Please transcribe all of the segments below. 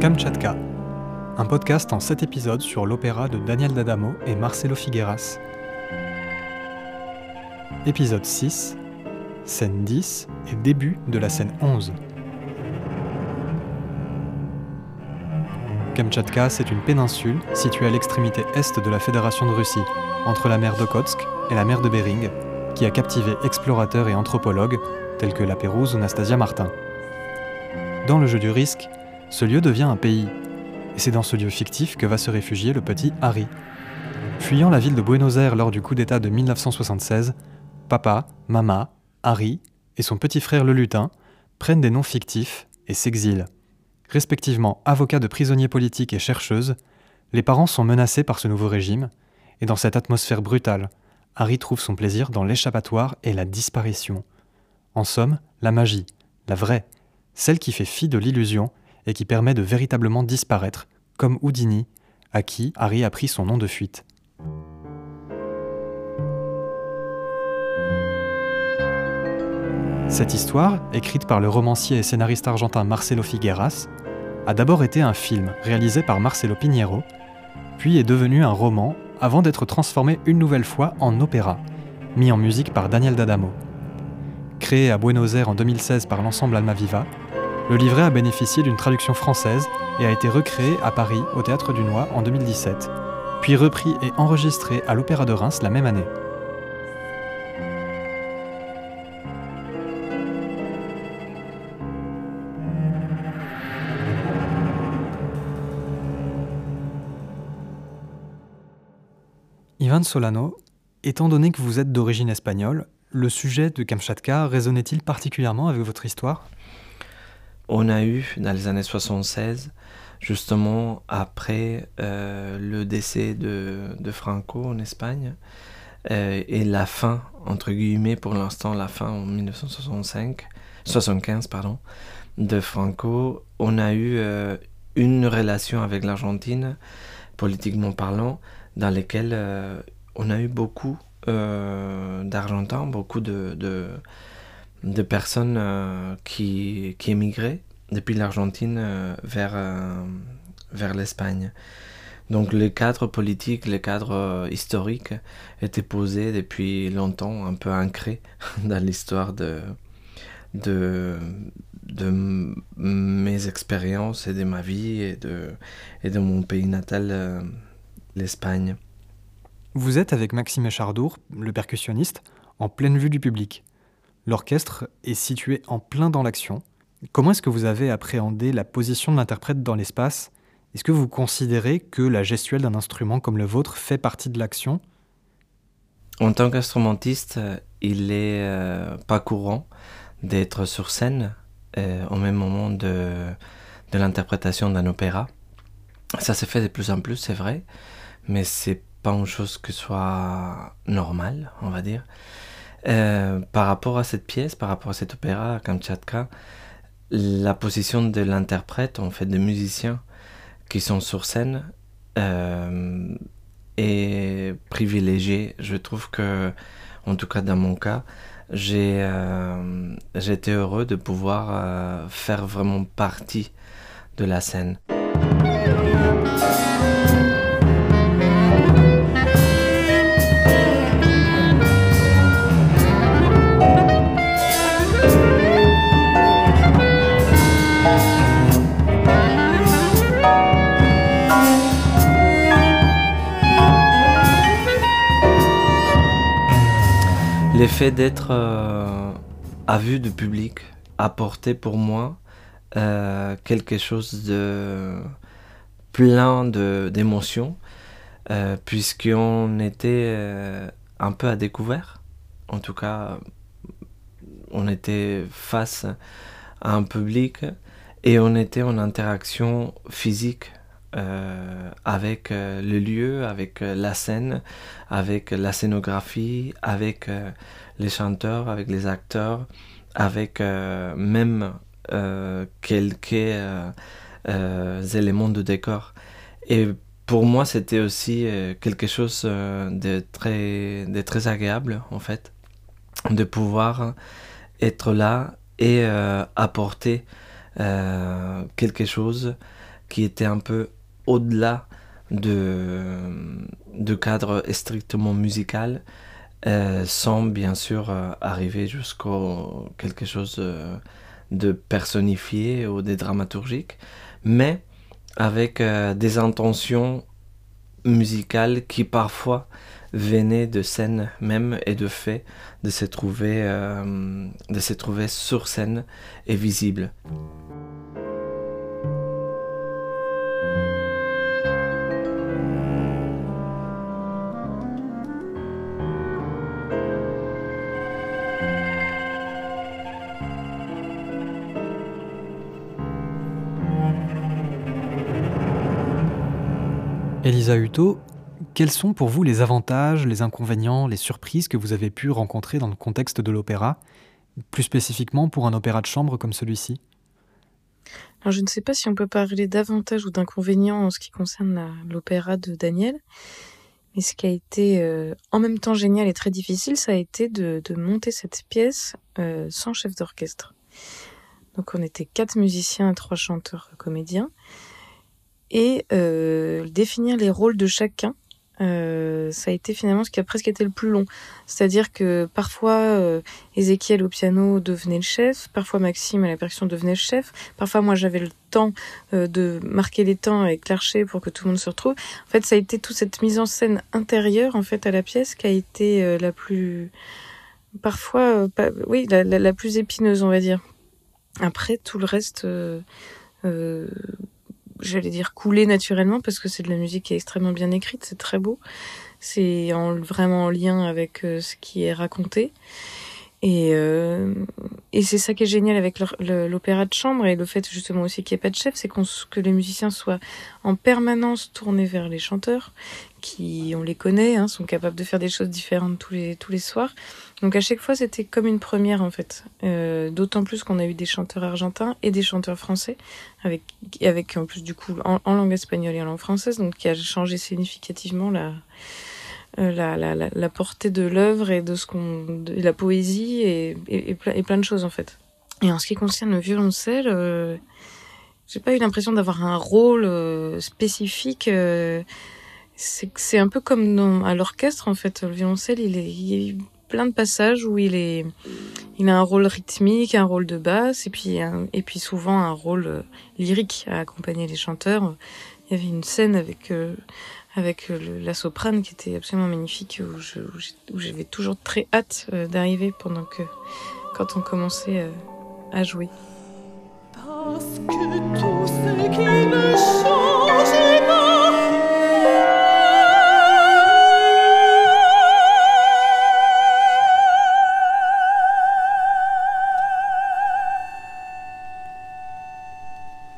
Kamchatka, un podcast en 7 épisodes sur l'opéra de Daniel D'Adamo et Marcelo Figueras. Épisode 6, scène 10 et début de la scène 11. Kamchatka, c'est une péninsule située à l'extrémité est de la Fédération de Russie, entre la mer d'Okotsk et la mer de Bering, qui a captivé explorateurs et anthropologues tels que La Pérouse ou Nastasia Martin. Dans le jeu du risque, ce lieu devient un pays, et c'est dans ce lieu fictif que va se réfugier le petit Harry. Fuyant la ville de Buenos Aires lors du coup d'État de 1976, papa, mama, Harry et son petit frère le lutin prennent des noms fictifs et s'exilent. Respectivement avocat de prisonniers politiques et chercheuse, les parents sont menacés par ce nouveau régime, et dans cette atmosphère brutale, Harry trouve son plaisir dans l'échappatoire et la disparition. En somme, la magie, la vraie, celle qui fait fi de l'illusion et qui permet de véritablement disparaître, comme Houdini, à qui Harry a pris son nom de fuite. Cette histoire, écrite par le romancier et scénariste argentin Marcelo Figueras, a d'abord été un film réalisé par Marcelo Piñero, puis est devenu un roman avant d'être transformé une nouvelle fois en opéra, mis en musique par Daniel D'Adamo. Créé à Buenos Aires en 2016 par l'ensemble Almaviva, le livret a bénéficié d'une traduction française et a été recréé à Paris au Théâtre du Noir en 2017, puis repris et enregistré à l'Opéra de Reims la même année. Ivan Solano, étant donné que vous êtes d'origine espagnole, le sujet de Kamchatka résonnait-il particulièrement avec votre histoire? On a eu, dans les années 76, justement après euh, le décès de, Franco en Espagne, euh, et la fin, entre guillemets pour l'instant, la fin en 1965, 75, pardon, de Franco, on a eu euh, une relation avec l'Argentine, politiquement parlant, dans lesquelles on a eu beaucoup d'Argentins, beaucoup de, personnes euh, qui, qui émigraient depuis l'Argentine euh, vers, vers l'Espagne. Donc les cadres politiques, les cadres historiques étaient posés depuis longtemps, un peu ancrés dans l'histoire de, de, de mes expériences et de ma vie et de, et de mon pays natal, l'Espagne. Vous êtes avec Maxime Echardour, le percussionniste, en pleine vue du public. L'orchestre est situé en plein dans l'action. Comment est-ce que vous avez appréhendé la position de l'interprète dans l'espace? Est-ce que vous considérez que la gestuelle d'un instrument comme le vôtre fait partie de l'action? En tant qu'instrumentiste, il est euh, pas courant d'être sur scène euh, au même moment de, de l'interprétation d'un opéra. Ça se fait de plus en plus, c'est vrai, mais c'est pas une chose que soit normale, on va dire. Euh, par rapport à cette pièce, par rapport à cet opéra, Kamchatka, la position de l'interprète, en fait, des musiciens qui sont sur scène, euh, est privilégiée. Je trouve que, en tout cas dans mon cas, j'ai euh, été heureux de pouvoir faire vraiment partie de la scène. L'effet d'être euh, à vue du public apportait pour moi euh, quelque chose de plein d'émotions, euh, puisqu'on était un peu à découvert. En tout cas, on était face à un public et on était en interaction physique euh, avec euh, le lieu, avec euh, la scène, avec la scénographie, avec les chanteurs, avec les acteurs, avec même quelques éléments de décor. Et pour moi, c'était aussi quelque chose de très, de très agréable, en fait, de pouvoir être là et apporter quelque chose qui était un peu au-delà de, de cadre strictement musical, euh, sans bien sûr euh, arriver jusqu'au quelque chose de, de, personnifié ou de dramaturgique, mais avec euh, des intentions musicales qui parfois venaient de scène même et de fait de se trouver, de se trouver sur scène et visible. Elisa Hutto, quels sont pour vous les avantages, les inconvénients, les surprises que vous avez pu rencontrer dans le contexte de l'opéra, plus spécifiquement pour un opéra de chambre comme celui-ci? Alors je ne sais pas si on peut parler d'avantages ou d'inconvénients en ce qui concerne l'opéra de Daniel, mais ce qui a été euh, en même temps génial et très difficile, ça a été de, monter cette pièce euh, sans chef d'orchestre. Donc on était quatre musiciens et trois chanteurs comédiens et euh, définir les rôles de chacun. Euh, ça a été finalement ce qui a presque été le plus long. C'est-à-dire que parfois euh, Ézéchiel au piano devenait le chef, parfois Maxime à la percussion devenait le chef, parfois moi j'avais le temps euh, de marquer les temps avec l'archer pour que tout le monde se retrouve. En fait, ça a été toute cette mise en scène intérieure en fait à la pièce qui a été euh, la plus parfois oui la, la, la, plus épineuse on va dire. Après tout le reste j'allais dire couler naturellement parce que c'est de la musique qui est extrêmement bien écrite, c'est très beau. C'est en, vraiment en lien avec euh, ce qui est raconté. Et, euh, et c'est ça qui est génial avec l'opéra de chambre et le fait justement aussi qu'il n'y ait pas de chef, c'est que les musiciens soient en permanence tournés vers les chanteurs, qui, on les connaît, hein, sont capables de faire des choses différentes tous les, tous les soirs. Donc à chaque fois, c'était comme une première en fait. Euh, D'autant plus qu'on a eu des chanteurs argentins et des chanteurs français, avec, avec en plus du coup en, en langue espagnole et en langue française, donc qui a changé significativement la, la, la, la, la, portée de l'œuvre et de ce qu'on, la poésie et, et, plein, de choses en fait. Et en ce qui concerne le violoncelle, euh, j'ai pas eu l'impression d'avoir un rôle euh, spécifique. Euh, c'est un peu comme à l'orchestre en fait. Le violoncelle, il est, y a plein de passages où il est, il a un rôle rythmique, un rôle de basse et puis et puis souvent un rôle euh, lyrique à accompagner les chanteurs. Il y avait une scène avec avec la soprane qui était absolument magnifique où j'avais toujours très hâte euh, d'arriver pendant que quand on commençait euh, à jouer. Parce que tout ce qui ne change pas.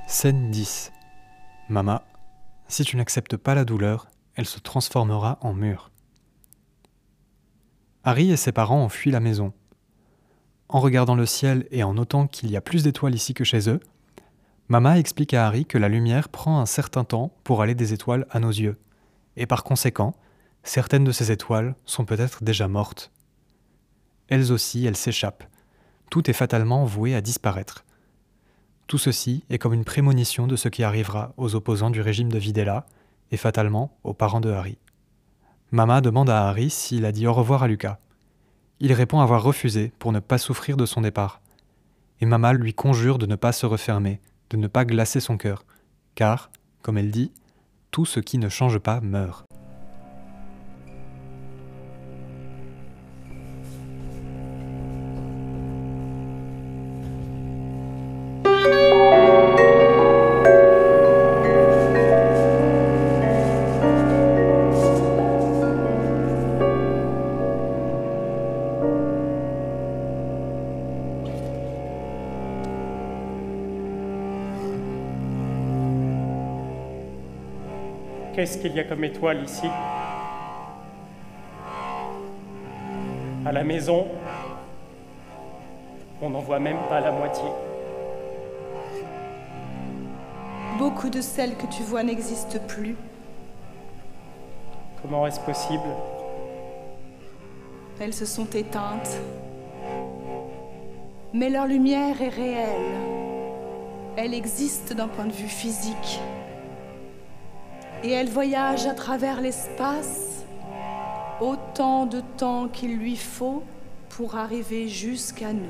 Scène 10. Mama si tu n'acceptes pas la douleur, elle se transformera en mur. Harry et ses parents ont fui la maison. En regardant le ciel et en notant qu'il y a plus d'étoiles ici que chez eux, Mama explique à Harry que la lumière prend un certain temps pour aller des étoiles à nos yeux, et par conséquent, certaines de ces étoiles sont peut-être déjà mortes. Elles aussi, elles s'échappent. Tout est fatalement voué à disparaître. Tout ceci est comme une prémonition de ce qui arrivera aux opposants du régime de Videla et fatalement aux parents de Harry. Mama demande à Harry s'il a dit au revoir à Lucas. Il répond avoir refusé pour ne pas souffrir de son départ. Et Mama lui conjure de ne pas se refermer, de ne pas glacer son cœur, car, comme elle dit, tout ce qui ne change pas meurt. Qu'est-ce qu'il y a comme étoile ici À la maison, on n'en voit même pas la moitié. Beaucoup de celles que tu vois n'existent plus. Comment est-ce possible? Elles se sont éteintes. Mais leur lumière est réelle. Elle existe d'un point de vue physique et elle voyage à travers l'espace autant de temps qu'il lui faut pour arriver jusqu'à nous.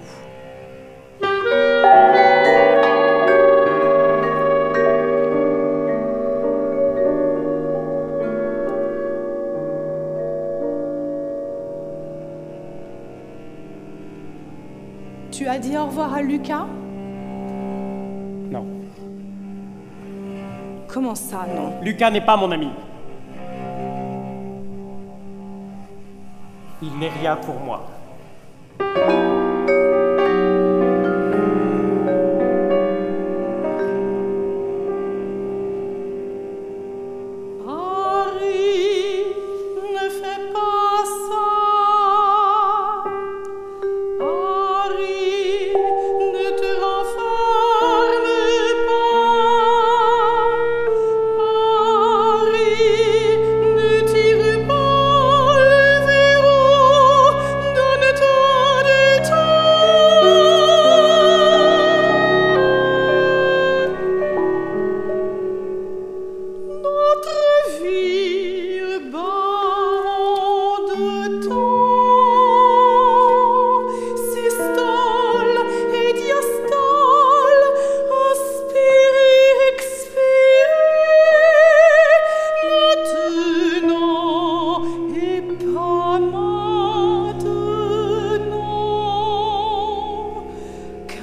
Tu as dit au revoir à Lucas? Comment ça, non Lucas n'est pas mon ami. Il n'est rien pour moi.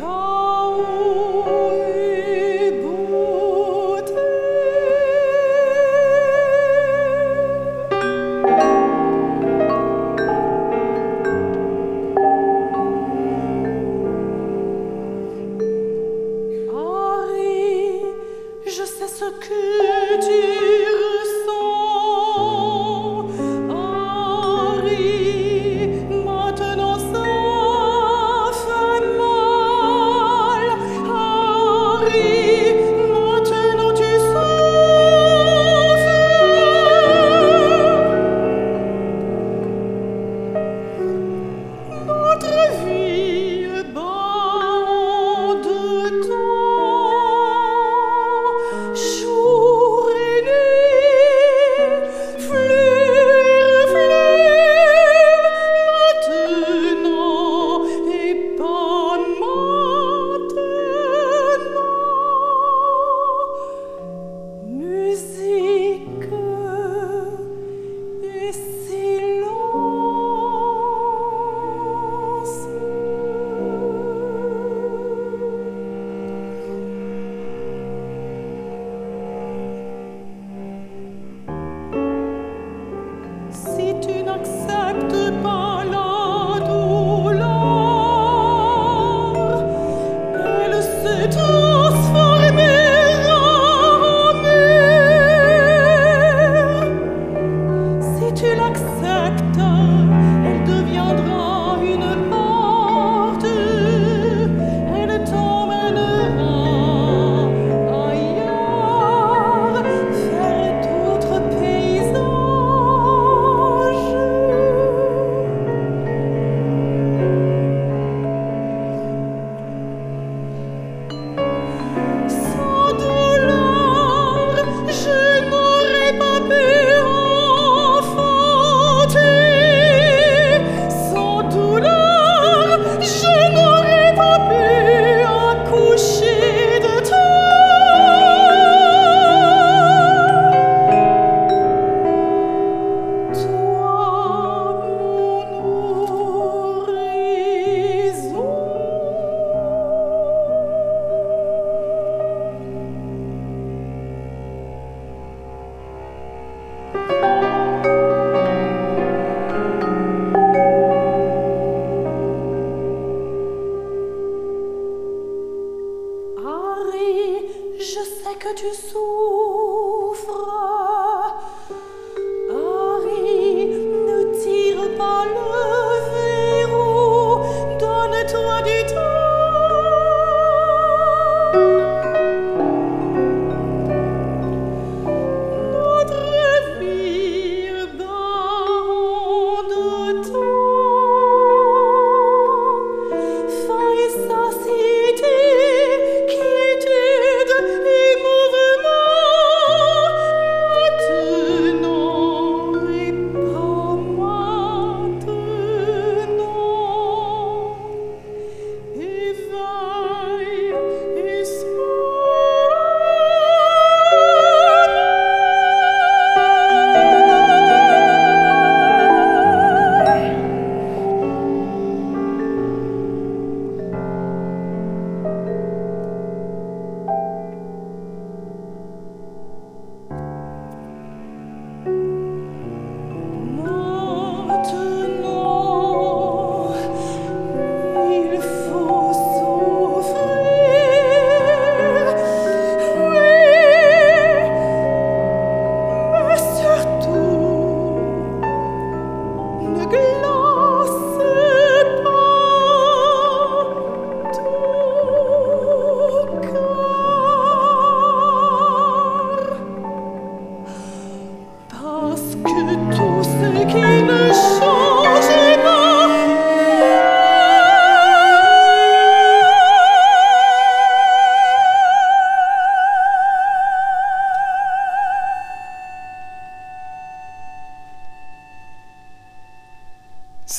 Oh.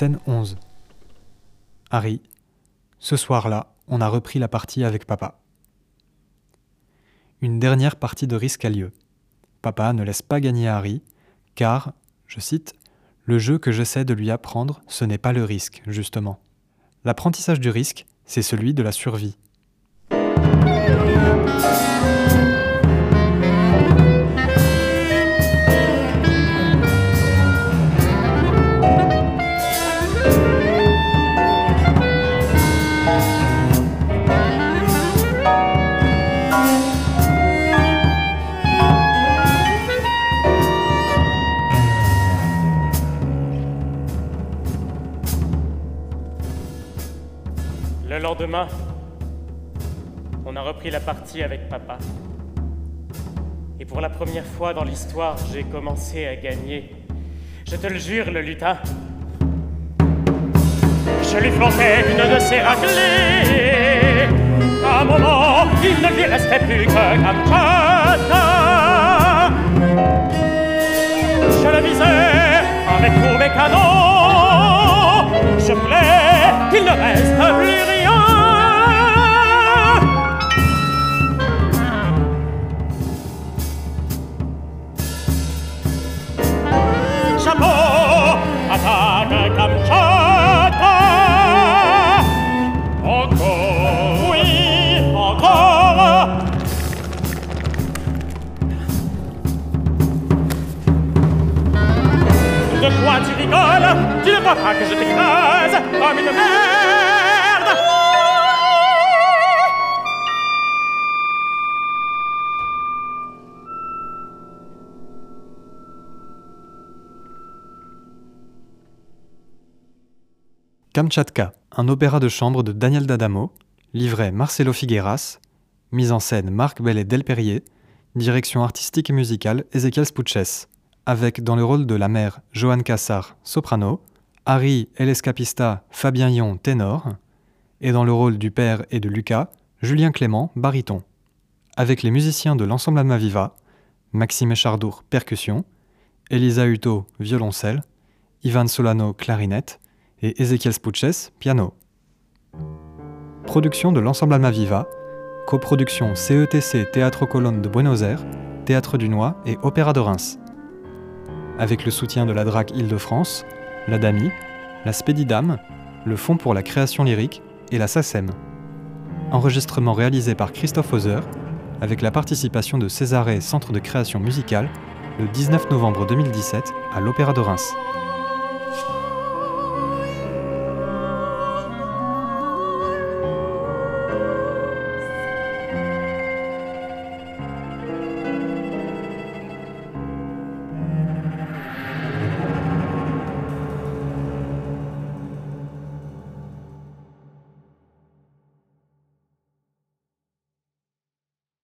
Scène 11. Harry, ce soir-là, on a repris la partie avec papa. Une dernière partie de risque a lieu. Papa ne laisse pas gagner Harry, car, je cite, le jeu que j'essaie de lui apprendre, ce n'est pas le risque, justement. L'apprentissage du risque, c'est celui de la survie. Repris la partie avec papa. Et pour la première fois dans l'histoire, j'ai commencé à gagner. Je te le jure, le lutin. Je lui plantais une de ses raclées. À un moment, il ne lui restait plus que Kamchatka. Je le visais avec tous mes canons. Je voulais qu'il ne reste plus Kamchatka, un opéra de chambre de Daniel D'Adamo, livret Marcelo Figueras, mise en scène Marc Bellet Delperrier, direction artistique et musicale Ezequiel Spuches, avec dans le rôle de la mère Johan Cassar, soprano, Harry El Escapista Fabien Yon, ténor, et dans le rôle du père et de Lucas, Julien Clément, baryton, avec les musiciens de l'ensemble Almaviva, Maxime Echardour, percussion, Elisa Hutto, violoncelle, Ivan Solano, clarinette, et Ezequiel Spuches, piano. Production de l'ensemble Almaviva, coproduction CETC Théâtre Colonne de Buenos Aires, Théâtre du Noix et Opéra de Reims. Avec le soutien de la DRAC Île-de-France, la DAMI, la Spédidam, le Fonds pour la création lyrique et la SACEM. Enregistrement réalisé par Christophe Hauser, avec la participation de Césarée Centre de création musicale, le 19 novembre 2017 à l'Opéra de Reims.